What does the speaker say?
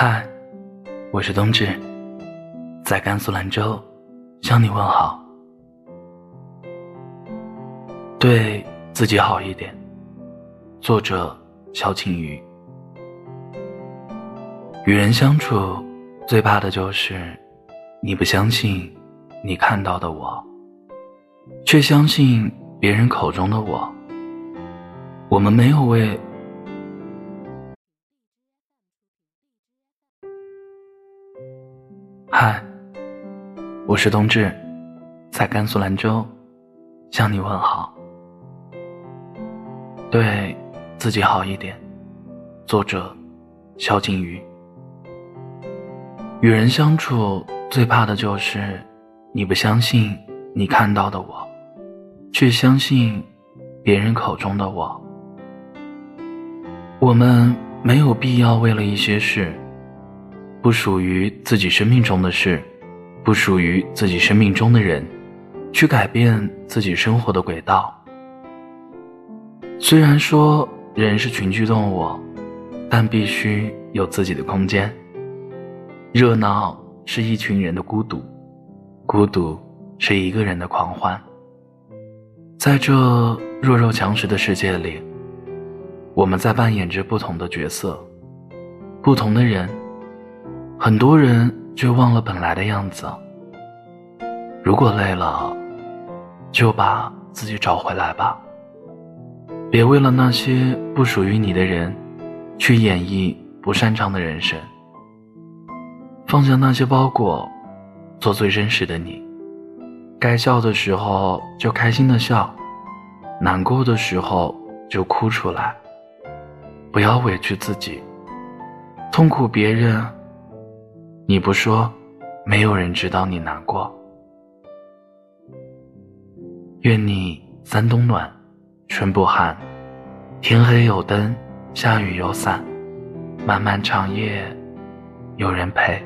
嗨，我是冬至，在甘肃兰州向你问好。对自己好一点。作者：肖庆宇。与人相处，最怕的就是你不相信你看到的我，却相信别人口中的我。我们没有为。嗨，我是冬至，在甘肃兰州向你问好。对自己好一点。作者：萧敬瑜。与人相处最怕的就是你不相信你看到的我，却相信别人口中的我。我们没有必要为了一些事。不属于自己生命中的事，不属于自己生命中的人，去改变自己生活的轨道。虽然说人是群居动物，但必须有自己的空间。热闹是一群人的孤独，孤独是一个人的狂欢。在这弱肉强食的世界里，我们在扮演着不同的角色，不同的人。很多人却忘了本来的样子。如果累了，就把自己找回来吧。别为了那些不属于你的人，去演绎不擅长的人生。放下那些包裹，做最真实的你。该笑的时候就开心的笑，难过的时候就哭出来。不要委屈自己，痛苦别人。你不说，没有人知道你难过。愿你三冬暖，春不寒，天黑有灯，下雨有伞，漫漫长夜有人陪。